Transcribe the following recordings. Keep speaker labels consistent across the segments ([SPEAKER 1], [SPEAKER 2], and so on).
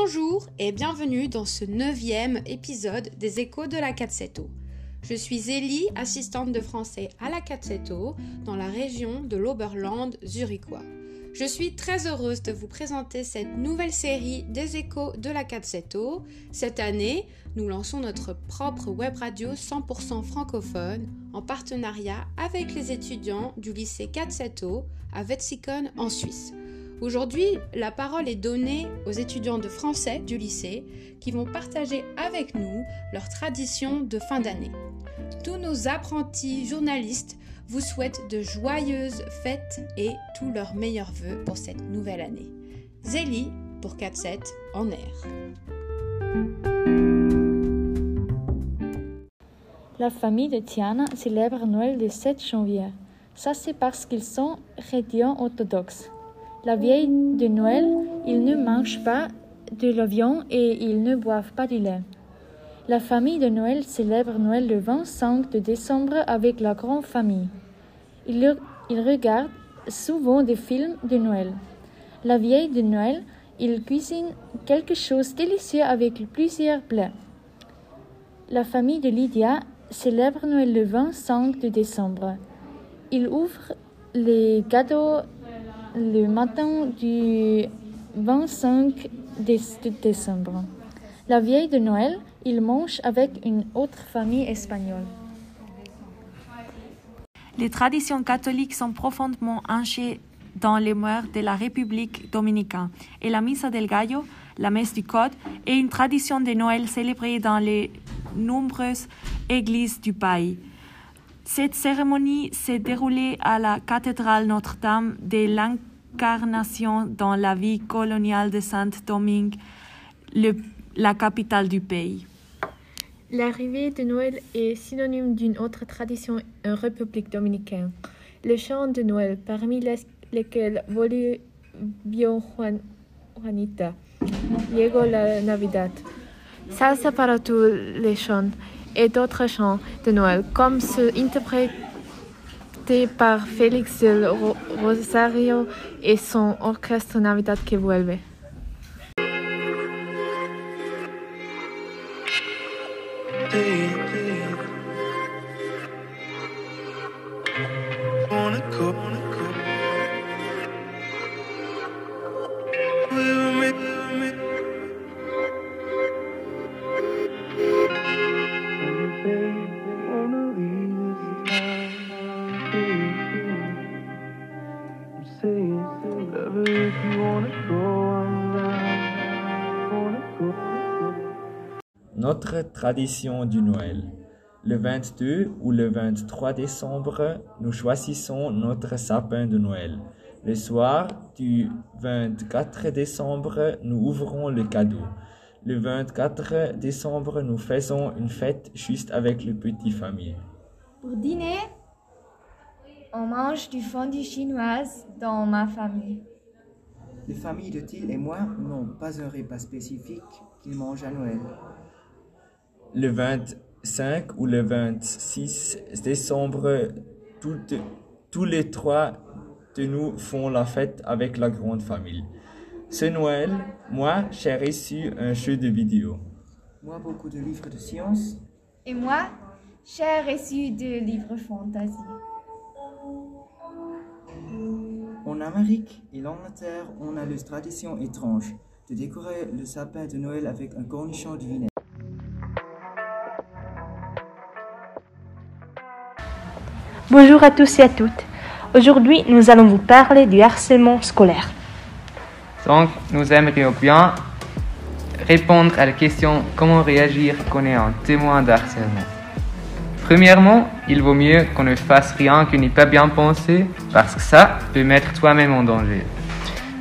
[SPEAKER 1] Bonjour et bienvenue dans ce neuvième épisode des Échos de la 4 Je suis Zélie, assistante de français à la 4 dans la région de l'Oberland zurichois. Je suis très heureuse de vous présenter cette nouvelle série des échos de la 4 Cette année, nous lançons notre propre web radio 100% francophone en partenariat avec les étudiants du lycée 4 à Wetzikon en Suisse. Aujourd'hui, la parole est donnée aux étudiants de français du lycée qui vont partager avec nous leurs traditions de fin d'année. Tous nos apprentis journalistes vous souhaitent de joyeuses fêtes et tous leurs meilleurs voeux pour cette nouvelle année. Zélie pour 4-7 en air.
[SPEAKER 2] La famille de Tiana célèbre Noël le 7 janvier. Ça, c'est parce qu'ils sont chrétiens orthodoxes. La vieille de Noël, ils ne mangent pas de la viande et ils ne boivent pas du lait. La famille de Noël célèbre Noël le 25 de décembre avec la grande famille. Ils, regardent souvent des films de Noël. La vieille de Noël, ils cuisinent quelque chose de délicieux avec plusieurs plats. La famille de Lydia célèbre Noël le 25 de décembre. Ils ouvrent les cadeaux le matin du 25 décembre. La vieille de Noël, il mange avec une autre famille espagnole.
[SPEAKER 3] Les traditions catholiques sont profondément ancrées dans les mœurs de la République dominicaine et la Misa del Gallo, la messe du Code, est une tradition de Noël célébrée dans les nombreuses églises du pays. Cette cérémonie s'est déroulée à la cathédrale Notre-Dame de l'Incarnation dans la ville coloniale de Saint-Domingue, la capitale du pays.
[SPEAKER 2] L'arrivée de Noël est synonyme d'une autre tradition en République dominicaine, le chant de Noël, parmi lesquels Volvió Juanita, Llegó la Navidad, Salsa para tous les chants et d'autres chants de Noël, comme ceux interprétés par Félix del Rosario et son orchestre Navidad que vuelve.
[SPEAKER 4] Tradition du Noël. Le 22 ou le 23 décembre, nous choisissons notre sapin de Noël. Le soir du 24 décembre, nous ouvrons le cadeau. Le 24 décembre, nous faisons une fête juste avec le petit famille.
[SPEAKER 5] Pour dîner, on mange du fondue chinoise dans ma famille.
[SPEAKER 6] Les familles de Thiel et moi n'ont pas un repas spécifique qu'ils mangent à Noël.
[SPEAKER 4] Le 25 ou le 26 décembre, tous les trois de nous font la fête avec la grande famille. Ce Noël, moi, j'ai reçu un jeu de vidéo.
[SPEAKER 6] Moi, beaucoup de livres de science.
[SPEAKER 5] Et moi, j'ai reçu des livres fantasy.
[SPEAKER 6] En Amérique et l'Angleterre, on a la tradition étrange de décorer le sapin de Noël avec un cornichon de vinaigre.
[SPEAKER 7] Bonjour à tous et à toutes. Aujourd'hui, nous allons vous parler du harcèlement scolaire.
[SPEAKER 8] Donc, nous aimerions bien répondre à la question comment réagir quand on est un témoin d'harcèlement. Premièrement, il vaut mieux qu'on ne fasse rien qui n'est pas bien pensé parce que ça peut mettre toi-même en danger.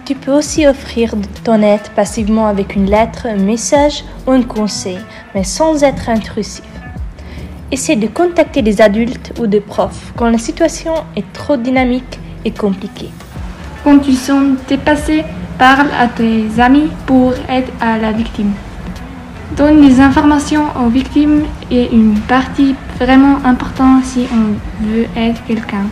[SPEAKER 7] Tu peux aussi offrir ton aide passivement avec une lettre, un message ou un conseil, mais sans être intrusif. Essaie de contacter des adultes ou des profs quand la situation est trop dynamique et compliquée.
[SPEAKER 9] Quand tu sens dépassé, parle à tes amis pour aider la victime. Donne des informations aux victimes est une partie vraiment importante si on veut aider quelqu'un.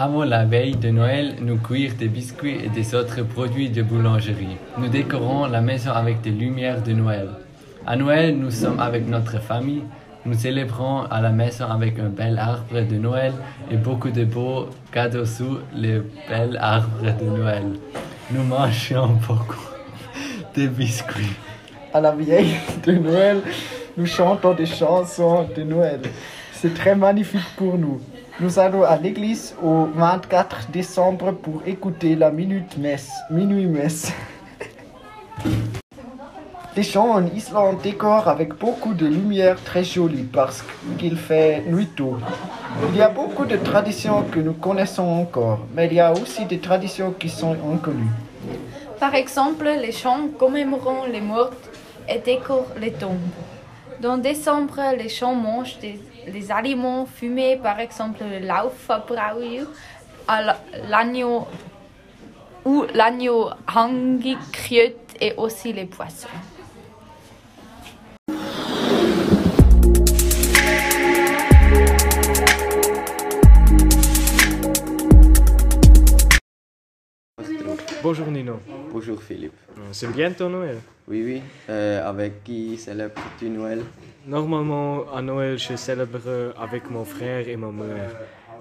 [SPEAKER 10] Avant la veille de Noël, nous cueillons des biscuits et des autres produits de boulangerie. Nous décorons la maison avec des lumières de Noël. À Noël, nous sommes avec notre famille. Nous célébrons à la maison avec un bel arbre de Noël et beaucoup de beaux cadeaux sous le bel arbre de Noël. Nous mangeons beaucoup de biscuits.
[SPEAKER 11] À la vieille de Noël, nous chantons des chansons de Noël. C'est très magnifique pour nous. Nous allons à l'église au 24 décembre pour écouter la minute messe, minuit messe. Les champs en Islande décorent avec beaucoup de lumière très jolie parce qu'il fait nuit tôt. Il y a beaucoup de traditions que nous connaissons encore, mais il y a aussi des traditions qui sont inconnues.
[SPEAKER 12] Par exemple, les chants commémorant les morts et décorent les tombes. Dans décembre, les champs mangent des, les aliments fumés, par exemple le laufabrauer, l'agneau ou l'agneau hangikryut et aussi les poissons.
[SPEAKER 13] Bonjour Nino.
[SPEAKER 14] Bonjour Philippe.
[SPEAKER 13] C'est bientôt Noël?
[SPEAKER 14] Oui, oui. Euh, avec qui célèbres-tu Noël?
[SPEAKER 13] Normalement, à Noël, je célèbre avec mon frère et ma mère.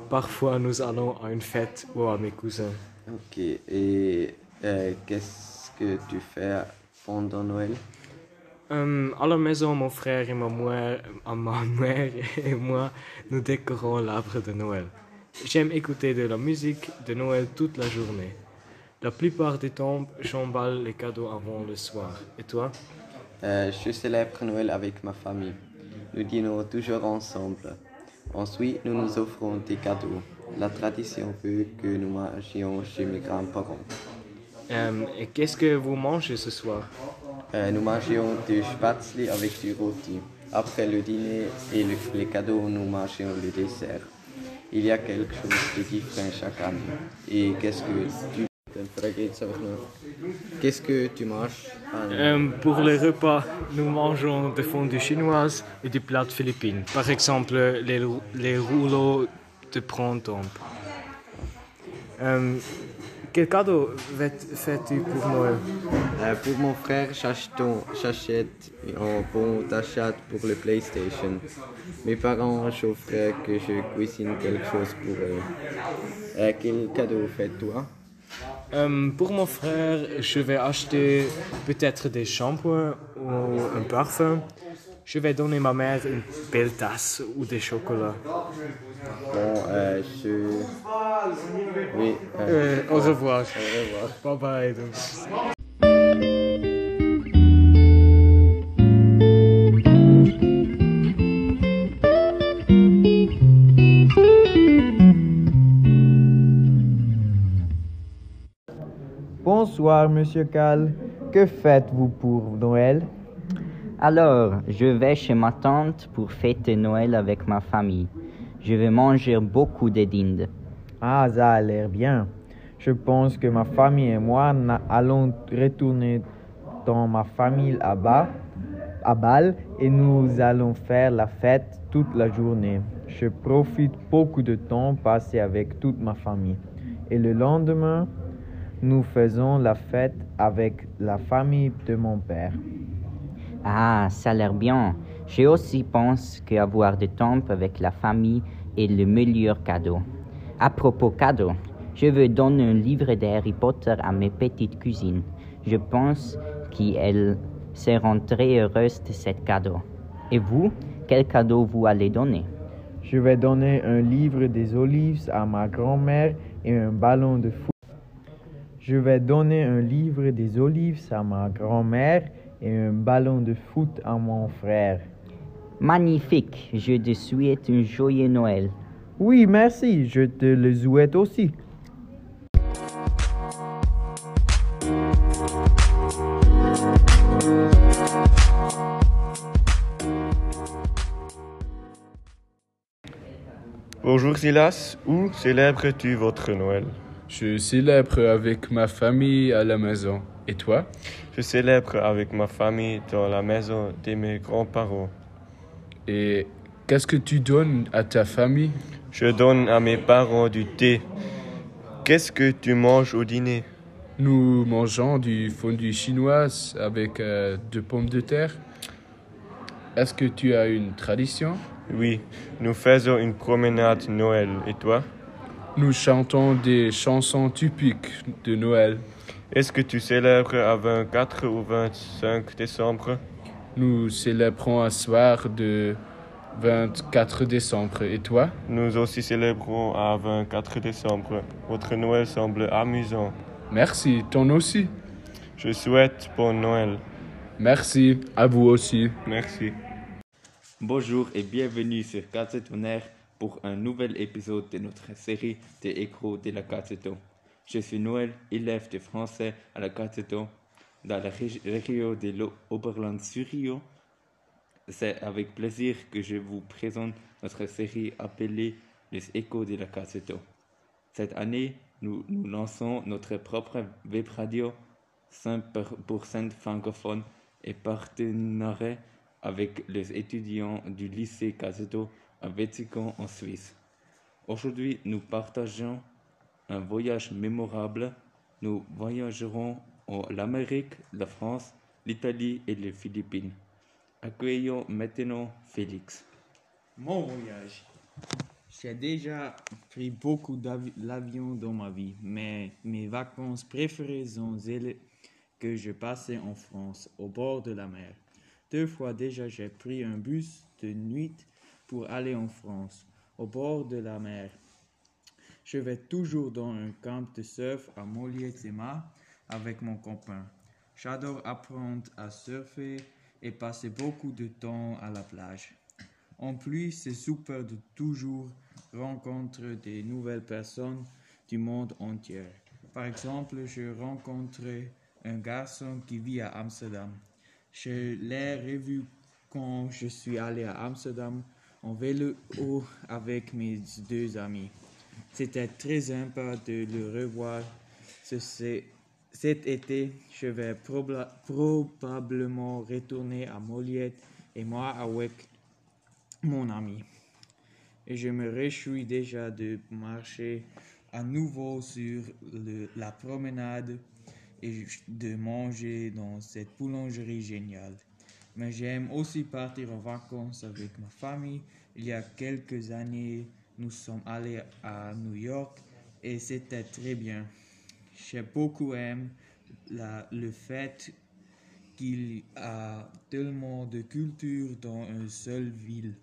[SPEAKER 13] Parfois, nous allons à une fête ou à mes cousins.
[SPEAKER 14] Ok. Et euh, qu'est-ce que tu fais pendant Noël?
[SPEAKER 13] Euh, à la maison, mon frère et ma mère, euh, ma mère et moi, nous décorons l'arbre de Noël. J'aime écouter de la musique de Noël toute la journée. La plupart du temps, j'emballe les cadeaux avant le soir. Et toi?
[SPEAKER 14] Euh, Je célèbre Noël avec ma famille. Nous dînons toujours ensemble. Ensuite, nous nous offrons des cadeaux. La tradition veut que nous mangions chez mes grands-parents.
[SPEAKER 13] Euh, Et qu'est-ce que vous mangez ce soir?
[SPEAKER 14] Euh, nous mangeons du spätzle avec du rôti. Après le dîner et le- les cadeaux, nous mangeons le dessert. Il y a quelque chose de différent chaque année. Et qu'est-ce que tu... Qu'est-ce que tu manges?
[SPEAKER 13] Euh, pour les repas, nous mangeons des fondues chinoises et des plats philippines. Par exemple, les, les rouleaux de printemps. Euh, quel cadeau fais- fais-tu pour Noël?
[SPEAKER 14] Euh, pour mon frère, j'achète- un bon d'achat pour le PlayStation. Mes parents j'offre que je cuisine quelque chose pour eux. Quel cadeau fais-toi?
[SPEAKER 13] Euh, Pour mon frère, je vais acheter peut-être des shampoings ou un parfum. Je vais donner ma mère une belle tasse ou des chocolats.
[SPEAKER 14] Bon, euh, je... Oui.
[SPEAKER 13] Euh, au revoir.
[SPEAKER 14] Au revoir.
[SPEAKER 13] Bye bye. donc.
[SPEAKER 11] Bonsoir, Monsieur Cal. Que faites-vous pour Noël?
[SPEAKER 15] Alors, je vais chez ma tante pour fêter Noël avec ma famille. Je vais manger beaucoup de dindes.
[SPEAKER 11] Ah, ça a l'air bien. Je pense que ma famille et moi allons retourner dans ma famille à, Ba- à Bâle et nous allons faire la fête toute la journée. Je profite beaucoup de temps passé avec toute ma famille. Et le lendemain, nous faisons la fête avec la famille de mon père.
[SPEAKER 15] Ah, ça a l'air bien. Je aussi pense qu'avoir du temps avec la famille est le meilleur cadeau. À propos cadeau, je veux donner un livre d'Harry Potter à mes petites cousines. Je pense qu'elles seront très heureuses de ce cadeau. Et vous, quel cadeau vous allez donner?
[SPEAKER 11] Je vais donner un livre des olives à ma grand-mère et un ballon de foot. Je vais donner un livre des olives à ma grand-mère et un ballon de foot à mon frère.
[SPEAKER 15] Magnifique, je te souhaite un joyeux Noël.
[SPEAKER 11] Oui, merci, je te le souhaite aussi.
[SPEAKER 16] Bonjour Silas, où célèbres-tu votre Noël?
[SPEAKER 17] Je célèbre avec ma famille à la maison. Et toi?
[SPEAKER 16] Je célèbre avec ma famille dans la maison de mes grands-parents.
[SPEAKER 17] Et qu'est-ce que tu donnes à ta famille?
[SPEAKER 16] Je donne à mes parents du thé Qu'est-ce que tu manges au dîner?
[SPEAKER 17] Nous mangeons du fondue chinoise avec euh, de pommes de terre. Est-ce que tu as une tradition?
[SPEAKER 16] Oui, nous faisons une promenade Noël. Et toi?
[SPEAKER 17] Nous chantons des chansons typiques de Noël.
[SPEAKER 16] Est-ce que tu célèbres à 24 ou 25 décembre?
[SPEAKER 17] Nous célébrons un soir de 24 décembre. Et toi?
[SPEAKER 16] Nous aussi célébrons à 24 décembre. Votre Noël semble amusant.
[SPEAKER 17] Merci, ton aussi.
[SPEAKER 16] Je souhaite bon Noël.
[SPEAKER 17] Merci, à vous aussi.
[SPEAKER 16] Merci.
[SPEAKER 18] Bonjour et bienvenue sur Tonnerre pour un nouvel épisode de notre série des échos de la Gazette. Je suis Noël, élève de français à la Gazette dans la région de l'Oberland-sur-Rio. C'est avec plaisir que je vous présente notre série appelée Les échos de la Gazette. Cette année, nous, nous lançons notre propre web radio 100% francophone et partenariat avec les étudiants du lycée Caseto à Vatican en Suisse. Aujourd'hui, nous partageons un voyage mémorable. Nous voyagerons en l'Amérique, la France, l'Italie et les Philippines. Accueillons maintenant Félix.
[SPEAKER 6] Mon voyage. J'ai déjà pris beaucoup d'avions dans ma vie, mais mes vacances préférées sont celles que je passais en France, au bord de la mer. Deux fois déjà, j'ai pris un bus de nuit pour aller en France, au bord de la mer. Je vais toujours dans un camp de surf à Molière-Zema avec mon copain. J'adore apprendre à surfer et passer beaucoup de temps à la plage. En plus, c'est super de toujours rencontrer des nouvelles personnes du monde entier. Par exemple, je rencontrais un garçon qui vit à Amsterdam. Je l'ai revu quand je suis allé à Amsterdam vélo avec mes deux amis. C'était très sympa de le revoir. Cet été, je vais probablement retourner à Moliette et moi avec mon ami. Et je me réjouis déjà de marcher à nouveau sur la promenade et de manger dans cette boulangerie géniale. Mais j'aime aussi partir en vacances avec ma famille. Il y a quelques années, nous sommes allés à New York et c'était très bien. J'ai beaucoup aimé la, le fait qu'il y a tellement de culture dans une seule ville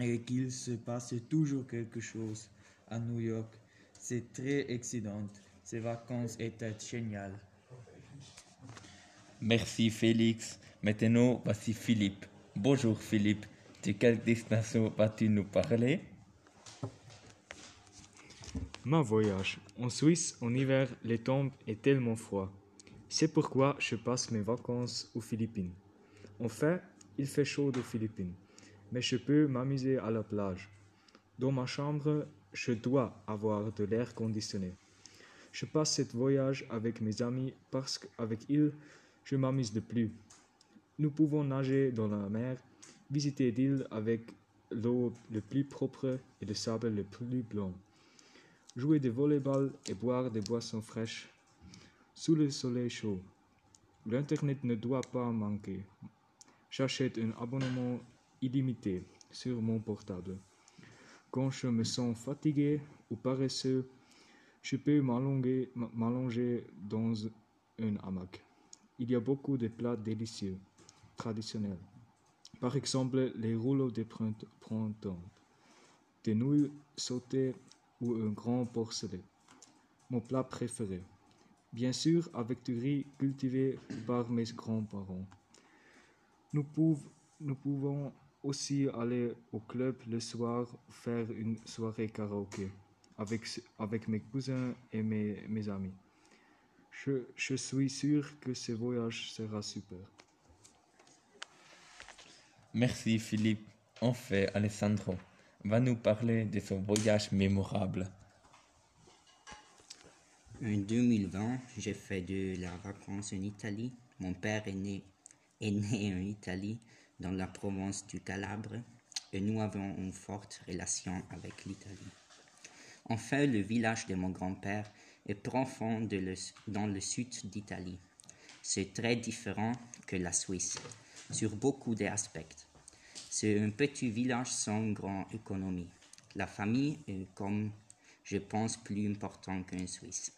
[SPEAKER 6] et qu'il se passe toujours quelque chose à New York. C'est très excitant. Ces vacances étaient géniales.
[SPEAKER 18] Merci Félix. Maintenant, voici Philippe. Bonjour Philippe. De quelle destination vas-tu nous parler?
[SPEAKER 13] Ma voyage. En Suisse, en hiver, les temps est tellement froid. C'est pourquoi je passe mes vacances aux Philippines. En fait, il fait chaud aux Philippines, mais je peux m'amuser à la plage. Dans ma chambre, je dois avoir de l'air conditionné. Je passe ce voyage avec mes amis parce qu'avec ils, je m'amuse de plus. Nous pouvons nager dans la mer, visiter d'îles avec l'eau le plus propre et le sable le plus blanc, jouer de volleyball et boire des boissons fraîches sous le soleil chaud. L'Internet ne doit pas manquer. J'achète un abonnement illimité sur mon portable. Quand je me sens fatigué ou paresseux, je peux m'allonger dans un hamac. Il y a beaucoup de plats délicieux, traditionnels. Par exemple, les rouleaux de printemps, des nouilles sautées ou un grand porcelet. Mon plat préféré. Bien sûr, avec du riz cultivé par mes grands-parents. Nous, pouvons aussi aller au club le soir faire une soirée karaoké avec, mes cousins et mes, mes amis. Je, je suis sûr que ce voyage sera super.
[SPEAKER 18] Merci Philippe. En fait, Alessandro va nous parler de son voyage mémorable.
[SPEAKER 15] En 2020, j'ai fait de la vacances en Italie. Mon père est né, en Italie, dans la province du Calabre, et nous avons une forte relation avec l'Italie. Enfin, le village de mon grand-père est profond dans le sud d'Italie. C'est très différent que la Suisse, sur beaucoup d'aspects. C'est un petit village sans grande économie. La famille est, comme je pense, plus important qu'en Suisse.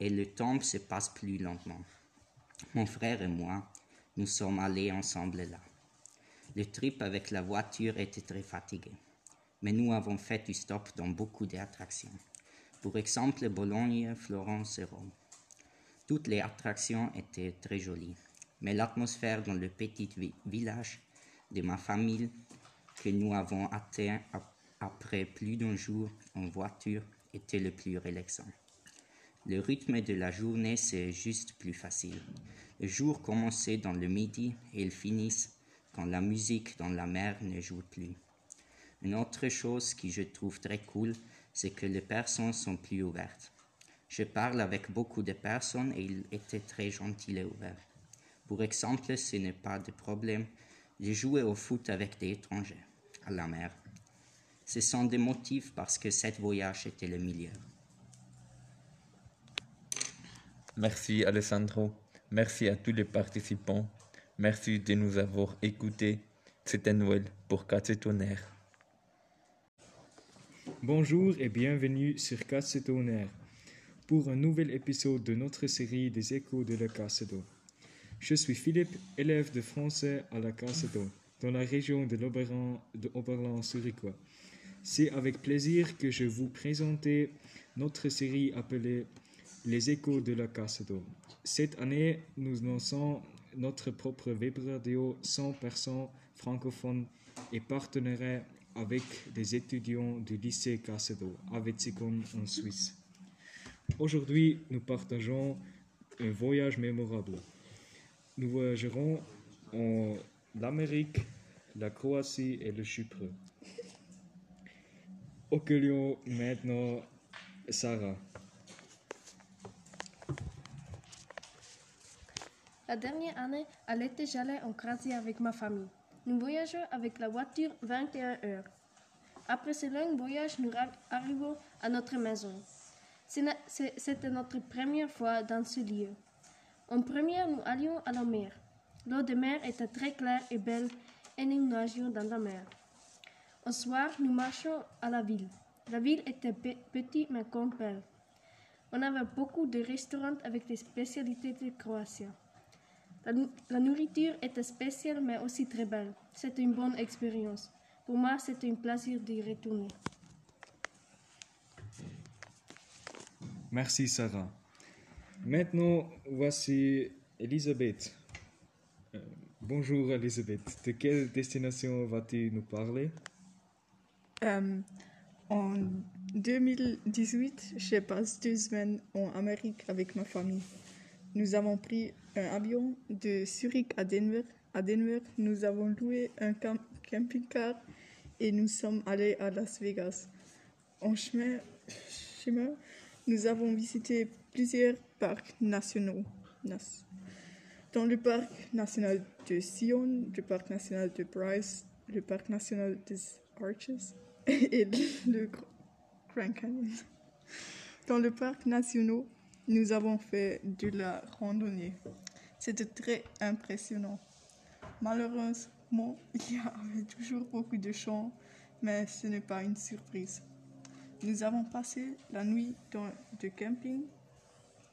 [SPEAKER 15] Et le temps se passe plus lentement. Mon frère et moi, nous sommes allés ensemble là. Le trip avec la voiture était très fatigué, mais nous avons fait du stop dans beaucoup d'attractions. Pour exemple, Bologne, Florence et Rome. Toutes les attractions étaient très jolies, mais l'atmosphère dans le petit vi- village de ma famille que nous avons atteint ap- après plus d'un jour en voiture était le plus relaxant. Le rythme de la journée, c'est juste plus facile. Le jour commençait dans le midi et il finissait quand la musique dans la mer ne joue plus. Une autre chose que je trouve très cool, c'est que les personnes sont plus ouvertes. Je parle avec beaucoup de personnes et ils étaient très gentils et ouverts. Pour exemple, ce n'est pas de problème de jouer au foot avec des étrangers à la mer. Ce sont des motifs parce que cet voyage était le milieu.
[SPEAKER 18] Merci Alessandro. Merci à tous les participants. Merci de nous avoir écoutés. C'était Noël pour Tonnerre.
[SPEAKER 13] Bonjour et bienvenue sur Cassetonner pour un nouvel épisode de notre série des échos de la Casseto. Je suis Philippe, élève de français à la Casseto, dans la région de l'Oberland de Oberland-sur-Icois. C'est avec plaisir que je vous présente notre série appelée Les échos de la Casseto. Cette année, nous lançons notre propre web radio 100% francophone et partenariat avec des étudiants du lycée Cassedo à Wetzikon en Suisse. Aujourd'hui, nous partageons un voyage mémorable. Nous voyagerons en l'Amérique, la Croatie et le Chypre. Accueillons maintenant Sarah.
[SPEAKER 19] La dernière année, à l'été, j'allais en Croatie avec ma famille. Nous voyageons avec la voiture 21 heures. Après ce long voyage, nous arrivons à notre maison. C'était notre première fois dans ce lieu. En première, nous allions à la mer. L'eau de mer était très claire et belle et nous nagions dans la mer. Au soir, nous marchions à la ville. La ville était pe- petite mais comme. On avait beaucoup de restaurants avec des spécialités de Croatie. La, la nourriture était spéciale mais aussi très belle. C'était une bonne expérience. Pour moi, c'était un plaisir d'y retourner.
[SPEAKER 13] Merci Sarah. Maintenant, voici Elisabeth. Euh, bonjour Elisabeth. De quelle destination vas-tu nous parler?
[SPEAKER 20] Euh, en 2018, je passe deux semaines en Amérique avec ma famille. Nous avons pris un avion de Zurich à Denver. À Denver, nous avons loué un cam- camping-car et nous sommes allés à Las Vegas. En chemin, nous avons visité plusieurs parcs nationaux. Dans le parc national de Sion, le parc national de Bryce, le parc national des Arches et le Gr- Grand Canyon. Dans le parc national, nous avons fait de la randonnée. C'était très impressionnant. Malheureusement, il y avait toujours beaucoup de champs, mais ce n'est pas une surprise. Nous avons passé la nuit dans le camping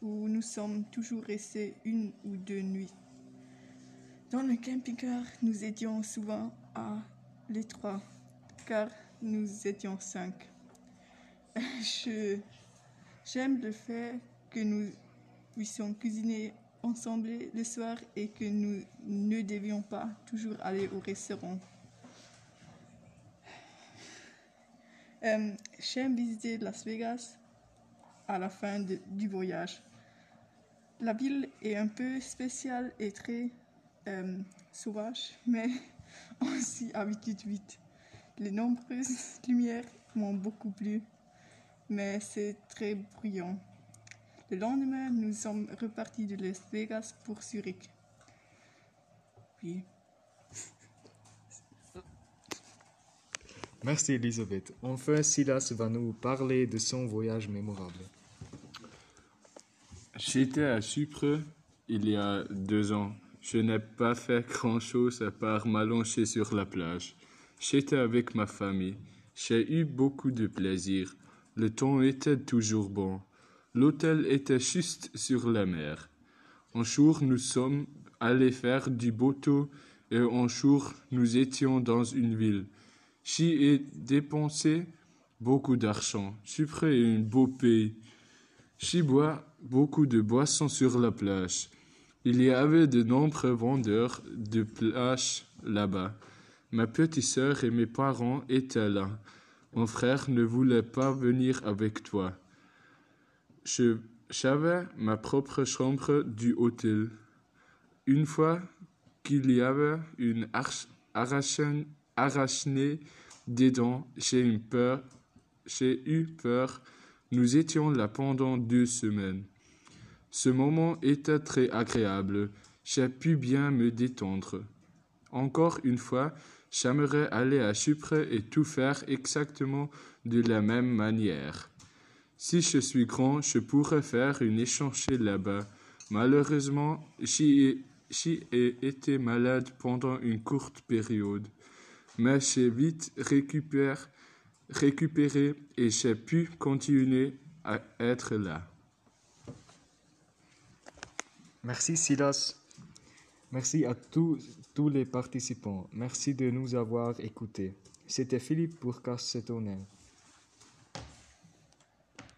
[SPEAKER 20] où nous sommes toujours restés une ou deux nuits. Dans le camping-car, nous étions souvent à l'étroit, car nous étions cinq. Je, j'aime le fait que nous puissions cuisiner ensemble le soir et que nous ne devions pas toujours aller au restaurant. Euh, j'aime visiter Las Vegas à la fin du voyage. La ville est un peu spéciale et très euh, sauvage, mais on s'y habitue vite. Les nombreuses lumières m'ont beaucoup plu, mais c'est très bruyant. Le lendemain, nous sommes repartis de Las Vegas pour Zurich. Oui.
[SPEAKER 13] Merci Elisabeth. Enfin, Silas va nous parler de son voyage mémorable.
[SPEAKER 17] J'étais à Chypre il y a deux ans. Je n'ai pas fait grand-chose à part m'allonger sur la plage. J'étais avec ma famille. J'ai eu beaucoup de plaisir. Le temps était toujours bon. L'hôtel était juste sur la mer. Un jour, nous sommes allés faire du bateau et un jour, nous étions dans une ville. J'y ai dépensé beaucoup d'argent. Chypre est un beau pays. J'y bois beaucoup de boissons sur la plage. Il y avait de nombreux vendeurs de plage là-bas. Ma petite sœur et mes parents étaient là. Mon frère ne voulait pas venir avec toi. Je j'avais ma propre chambre du hôtel. Une fois qu'il y avait une eu peur. J'ai eu peur. Nous étions là pendant deux semaines. Ce moment était très agréable. J'ai pu bien me détendre. Encore une fois, j'aimerais aller à Chypre et tout faire exactement de la même manière. Si je suis grand, je pourrais faire une échange là-bas. Malheureusement, j'y ai, été malade pendant une courte période, mais j'ai vite récupéré et j'ai pu continuer à être là.
[SPEAKER 13] Merci Silas. Merci à tous, tous les participants. Merci de nous avoir écoutés. C'était Philippe pour Casse Tonnerre.